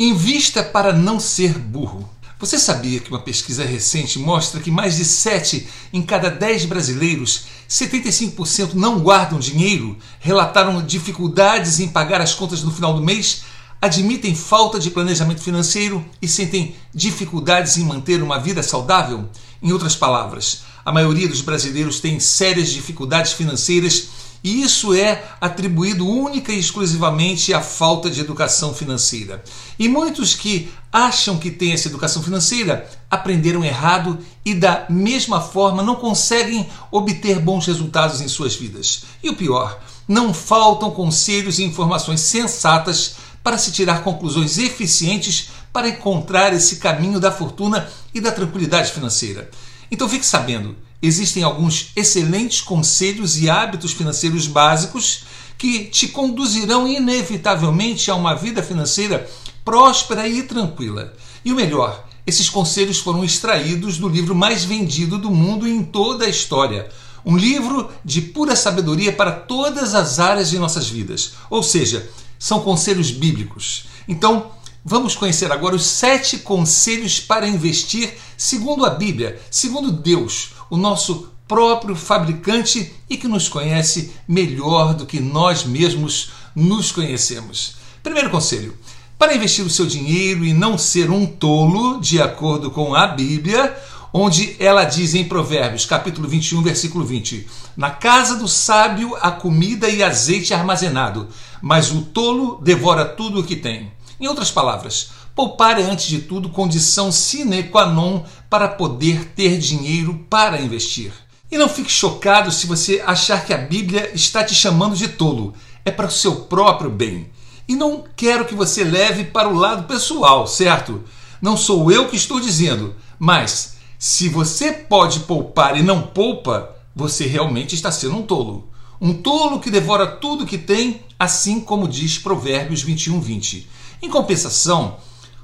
Invista para não ser burro. Você sabia que uma pesquisa recente mostra que mais de 7 em cada 10 brasileiros, 75% não guardam dinheiro, relataram dificuldades em pagar as contas no final do mês, admitem falta de planejamento financeiro e sentem dificuldades em manter uma vida saudável? Em outras palavras, a maioria dos brasileiros tem sérias dificuldades financeiras e isso é atribuído única e exclusivamente à falta de educação financeira. E muitos que acham que têm essa educação financeira aprenderam errado e, da mesma forma, não conseguem obter bons resultados em suas vidas. E o pior, não faltam conselhos e informações sensatas para se tirar conclusões eficientes para encontrar esse caminho da fortuna e da tranquilidade financeira. Então fique sabendo existem alguns excelentes conselhos e hábitos financeiros básicos que te conduzirão inevitavelmente a uma vida financeira próspera e tranquila. E o melhor, esses conselhos foram extraídos do livro mais vendido do mundo em toda a história. Um livro de pura sabedoria para todas as áreas de nossas vidas. Ou seja, são conselhos bíblicos. Então, vamos conhecer agora os sete conselhos para investir segundo a Bíblia, segundo Deus, o nosso próprio fabricante e que nos conhece melhor do que nós mesmos nos conhecemos. Primeiro conselho: para investir o seu dinheiro e não ser um tolo, de acordo com a Bíblia, onde ela diz em Provérbios, capítulo 21, versículo 20: Na casa do sábio há comida e azeite armazenado, mas o tolo devora tudo o que tem. Em outras palavras, Poupar é, antes de tudo, condição sine qua non para poder ter dinheiro para investir. E não fique chocado se você achar que a Bíblia está te chamando de tolo. É para o seu próprio bem. E não quero que você leve para o lado pessoal, certo? Não sou eu que estou dizendo, mas se você pode poupar e não poupa, você realmente está sendo um tolo. Um tolo que devora tudo que tem, assim como diz Provérbios 21, 20. Em compensação,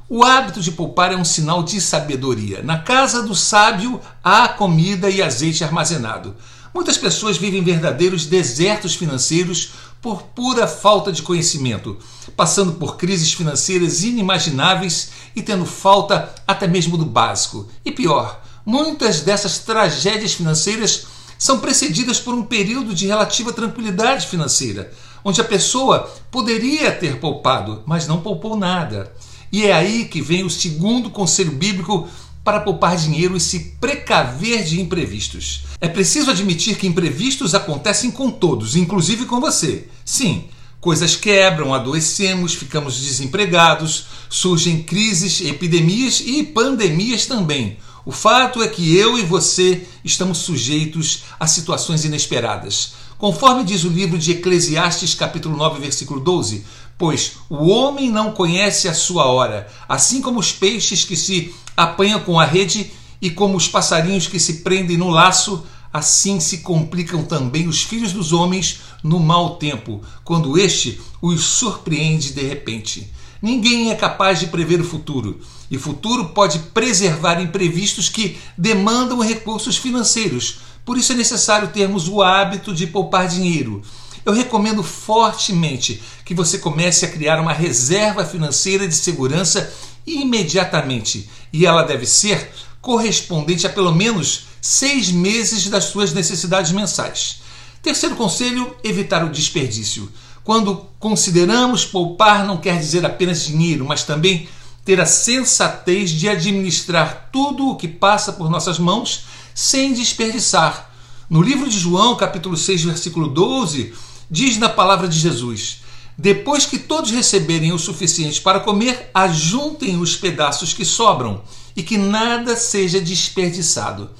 o hábito de poupar é um sinal de sabedoria. Na casa do sábio há comida e azeite armazenado. Muitas pessoas vivem verdadeiros desertos financeiros por pura falta de conhecimento, passando por crises financeiras inimagináveis e tendo falta até mesmo do básico. E pior, muitas dessas tragédias financeiras são precedidas por um período de relativa tranquilidade financeira, onde a pessoa poderia ter poupado, mas não poupou nada. E é aí que vem o segundo conselho bíblico para poupar dinheiro e se precaver de imprevistos. É preciso admitir que imprevistos acontecem com todos, inclusive com você. Sim, coisas quebram, adoecemos, ficamos desempregados, surgem crises, epidemias e pandemias também. O fato é que eu e você estamos sujeitos a situações inesperadas. Conforme diz o livro de Eclesiastes, capítulo 9, versículo 12, Pois o homem não conhece a sua hora, assim como os peixes que se apanham com a rede e como os passarinhos que se prendem no laço, assim se complicam também os filhos dos homens no mau tempo, quando este os surpreende de repente. Ninguém é capaz de prever o futuro, e futuro pode preservar imprevistos que demandam recursos financeiros. Por isso é necessário termos o hábito de poupar dinheiro eu recomendo fortemente que você comece a criar uma reserva financeira de segurança imediatamente e ela deve ser correspondente a pelo menos seis meses das suas necessidades mensais. Terceiro conselho: evitar o desperdício. Quando consideramos poupar, não quer dizer apenas dinheiro, mas também ter a sensatez de administrar tudo o que passa por nossas mãos sem desperdiçar. No livro de João, capítulo 6, versículo 12, Diz na palavra de Jesus: Depois que todos receberem o suficiente para comer, ajuntem os pedaços que sobram e que nada seja desperdiçado.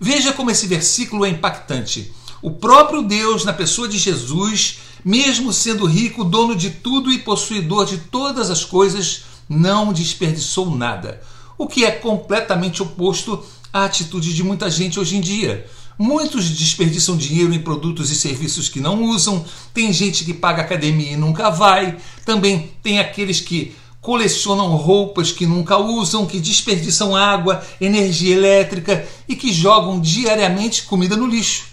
Veja como esse versículo é impactante. O próprio Deus, na pessoa de Jesus, mesmo sendo rico, dono de tudo e possuidor de todas as coisas, não desperdiçou nada. O que é completamente oposto à atitude de muita gente hoje em dia. Muitos desperdiçam dinheiro em produtos e serviços que não usam, tem gente que paga academia e nunca vai, também tem aqueles que colecionam roupas que nunca usam, que desperdiçam água, energia elétrica e que jogam diariamente comida no lixo.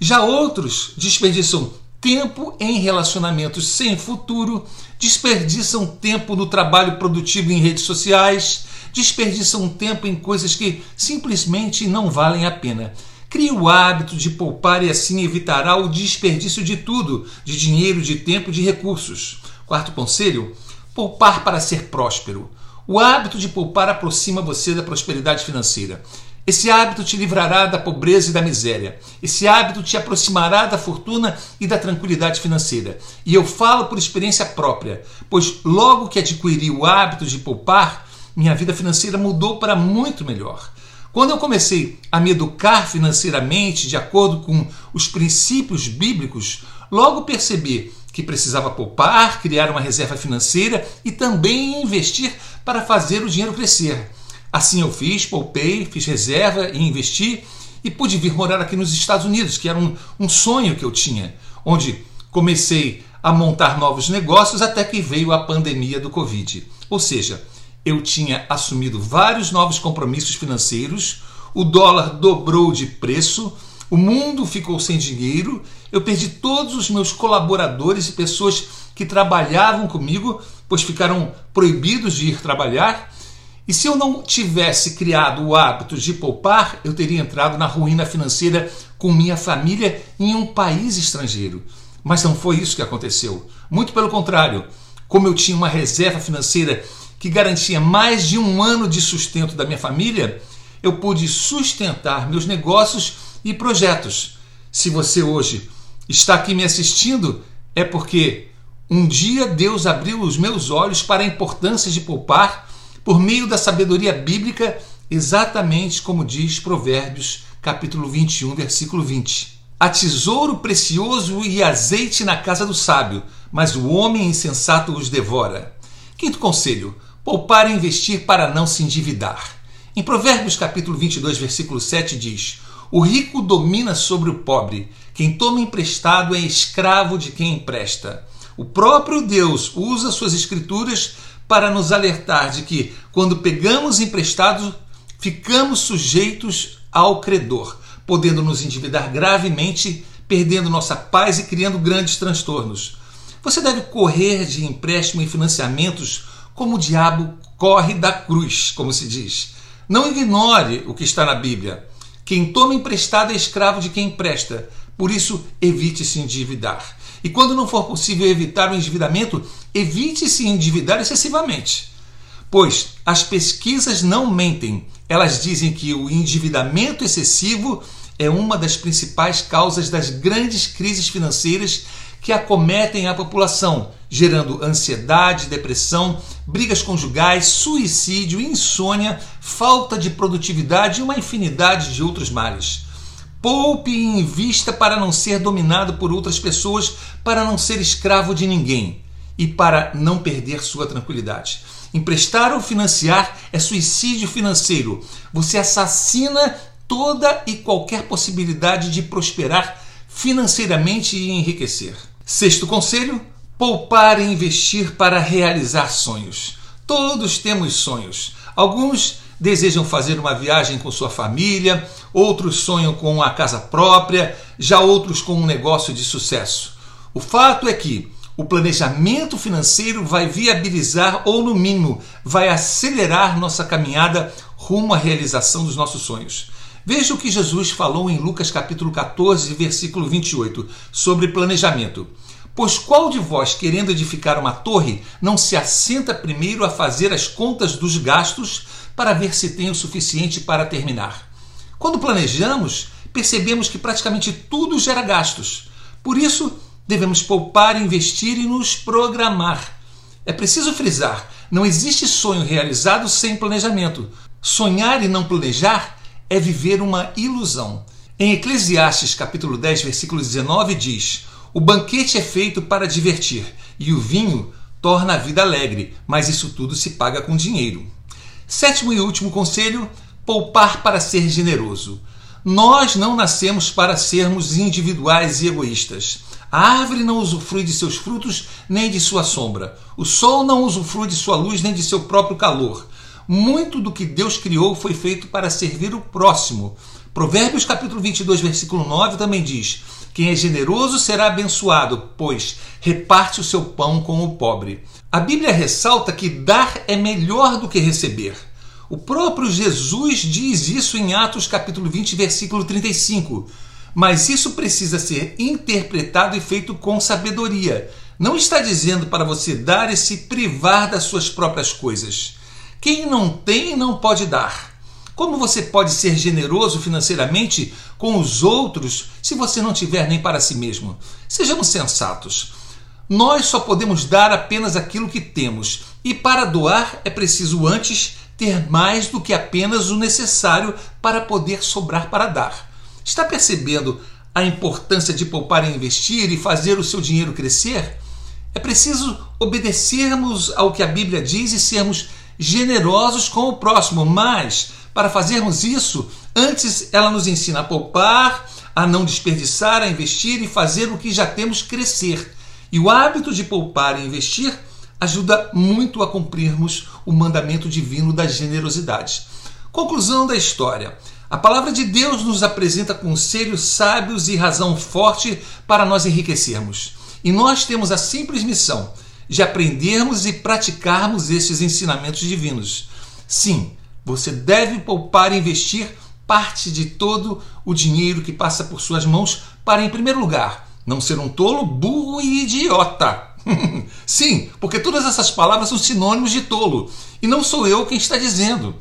Já outros desperdiçam tempo em relacionamentos sem futuro, desperdiçam tempo no trabalho produtivo em redes sociais, desperdiçam tempo em coisas que simplesmente não valem a pena. Crie o hábito de poupar e assim evitará o desperdício de tudo, de dinheiro, de tempo, de recursos. Quarto conselho: poupar para ser próspero. O hábito de poupar aproxima você da prosperidade financeira. Esse hábito te livrará da pobreza e da miséria. Esse hábito te aproximará da fortuna e da tranquilidade financeira. E eu falo por experiência própria, pois logo que adquiri o hábito de poupar, minha vida financeira mudou para muito melhor. Quando eu comecei a me educar financeiramente de acordo com os princípios bíblicos, logo percebi que precisava poupar, criar uma reserva financeira e também investir para fazer o dinheiro crescer. Assim eu fiz, poupei, fiz reserva e investi e pude vir morar aqui nos Estados Unidos, que era um, um sonho que eu tinha, onde comecei a montar novos negócios até que veio a pandemia do Covid. Ou seja, eu tinha assumido vários novos compromissos financeiros, o dólar dobrou de preço, o mundo ficou sem dinheiro, eu perdi todos os meus colaboradores e pessoas que trabalhavam comigo, pois ficaram proibidos de ir trabalhar e se eu não tivesse criado o hábito de poupar, eu teria entrado na ruína financeira com minha família em um país estrangeiro. Mas não foi isso que aconteceu. Muito pelo contrário, como eu tinha uma reserva financeira que garantia mais de um ano de sustento da minha família, eu pude sustentar meus negócios e projetos. Se você hoje está aqui me assistindo, é porque um dia Deus abriu os meus olhos para a importância de poupar por meio da sabedoria bíblica, exatamente como diz Provérbios, capítulo 21, versículo 20. Há tesouro precioso e azeite na casa do sábio, mas o homem insensato os devora. Quinto conselho: poupar e investir para não se endividar. Em Provérbios capítulo 22, versículo 7 diz: O rico domina sobre o pobre, quem toma emprestado é escravo de quem empresta. O próprio Deus usa suas escrituras para nos alertar de que, quando pegamos emprestado, ficamos sujeitos ao credor, podendo nos endividar gravemente, perdendo nossa paz e criando grandes transtornos. Você deve correr de empréstimo e financiamentos como o diabo corre da cruz, como se diz. Não ignore o que está na Bíblia. Quem toma emprestado é escravo de quem empresta. Por isso, evite se endividar. E quando não for possível evitar o endividamento, evite se endividar excessivamente. Pois as pesquisas não mentem. Elas dizem que o endividamento excessivo é uma das principais causas das grandes crises financeiras que acometem a população, gerando ansiedade, depressão, brigas conjugais, suicídio, insônia, falta de produtividade e uma infinidade de outros males. Poupe e invista para não ser dominado por outras pessoas, para não ser escravo de ninguém e para não perder sua tranquilidade. Emprestar ou financiar é suicídio financeiro. Você assassina toda e qualquer possibilidade de prosperar financeiramente e enriquecer. Sexto conselho: poupar e investir para realizar sonhos. Todos temos sonhos. Alguns desejam fazer uma viagem com sua família, outros sonham com a casa própria, já outros com um negócio de sucesso. O fato é que o planejamento financeiro vai viabilizar ou, no mínimo, vai acelerar nossa caminhada rumo à realização dos nossos sonhos. Veja o que Jesus falou em Lucas capítulo 14, versículo 28, sobre planejamento. Pois qual de vós, querendo edificar uma torre, não se assenta primeiro a fazer as contas dos gastos para ver se tem o suficiente para terminar. Quando planejamos, percebemos que praticamente tudo gera gastos. Por isso, devemos poupar, investir e nos programar. É preciso frisar: não existe sonho realizado sem planejamento. Sonhar e não planejar é viver uma ilusão. Em Eclesiastes capítulo 10, versículo 19 diz: O banquete é feito para divertir, e o vinho torna a vida alegre, mas isso tudo se paga com dinheiro. Sétimo e último conselho: poupar para ser generoso. Nós não nascemos para sermos individuais e egoístas. A árvore não usufrui de seus frutos nem de sua sombra. O sol não usufrui de sua luz nem de seu próprio calor. Muito do que Deus criou foi feito para servir o próximo. Provérbios capítulo 22, versículo 9 também diz: Quem é generoso será abençoado, pois reparte o seu pão com o pobre. A Bíblia ressalta que dar é melhor do que receber. O próprio Jesus diz isso em Atos capítulo 20, versículo 35. Mas isso precisa ser interpretado e feito com sabedoria. Não está dizendo para você dar e se privar das suas próprias coisas. Quem não tem não pode dar. Como você pode ser generoso financeiramente com os outros se você não tiver nem para si mesmo? Sejamos sensatos. Nós só podemos dar apenas aquilo que temos, e para doar é preciso antes ter mais do que apenas o necessário para poder sobrar para dar. Está percebendo a importância de poupar e investir e fazer o seu dinheiro crescer? É preciso obedecermos ao que a Bíblia diz e sermos generosos com o próximo, mas para fazermos isso, antes ela nos ensina a poupar, a não desperdiçar, a investir e fazer o que já temos crescer. E o hábito de poupar e investir ajuda muito a cumprirmos o mandamento divino da generosidade. Conclusão da história. A palavra de Deus nos apresenta conselhos sábios e razão forte para nós enriquecermos. E nós temos a simples missão de aprendermos e praticarmos estes ensinamentos divinos. Sim, você deve poupar e investir parte de todo o dinheiro que passa por suas mãos para, em primeiro lugar, não ser um tolo, burro e idiota. Sim, porque todas essas palavras são sinônimos de tolo. E não sou eu quem está dizendo.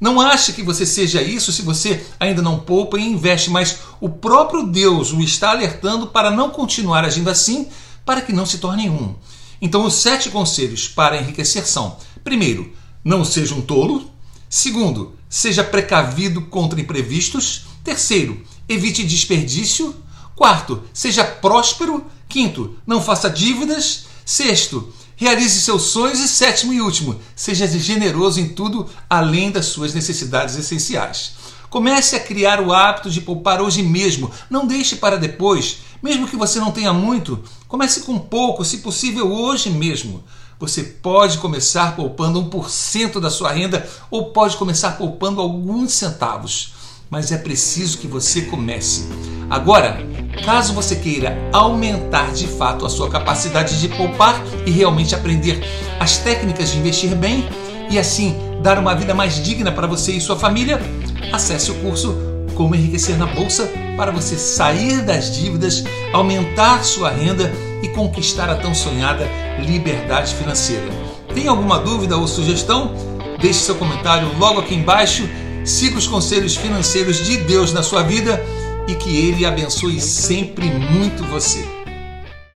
Não ache que você seja isso se você ainda não poupa e investe, mas o próprio Deus o está alertando para não continuar agindo assim, para que não se torne um. Então, os sete conselhos para enriquecer são: primeiro, não seja um tolo. Segundo, seja precavido contra imprevistos. Terceiro, evite desperdício. Quarto, seja próspero. Quinto, não faça dívidas. Sexto, realize seus sonhos. E sétimo e último, seja generoso em tudo além das suas necessidades essenciais. Comece a criar o hábito de poupar hoje mesmo. Não deixe para depois. Mesmo que você não tenha muito, comece com pouco, se possível hoje mesmo. Você pode começar poupando 1% da sua renda ou pode começar poupando alguns centavos. Mas é preciso que você comece. Agora, Caso você queira aumentar de fato a sua capacidade de poupar e realmente aprender as técnicas de investir bem e assim dar uma vida mais digna para você e sua família, acesse o curso Como Enriquecer na Bolsa para você sair das dívidas, aumentar sua renda e conquistar a tão sonhada liberdade financeira. Tem alguma dúvida ou sugestão? Deixe seu comentário logo aqui embaixo. Siga os conselhos financeiros de Deus na sua vida e que Ele abençoe sempre muito você.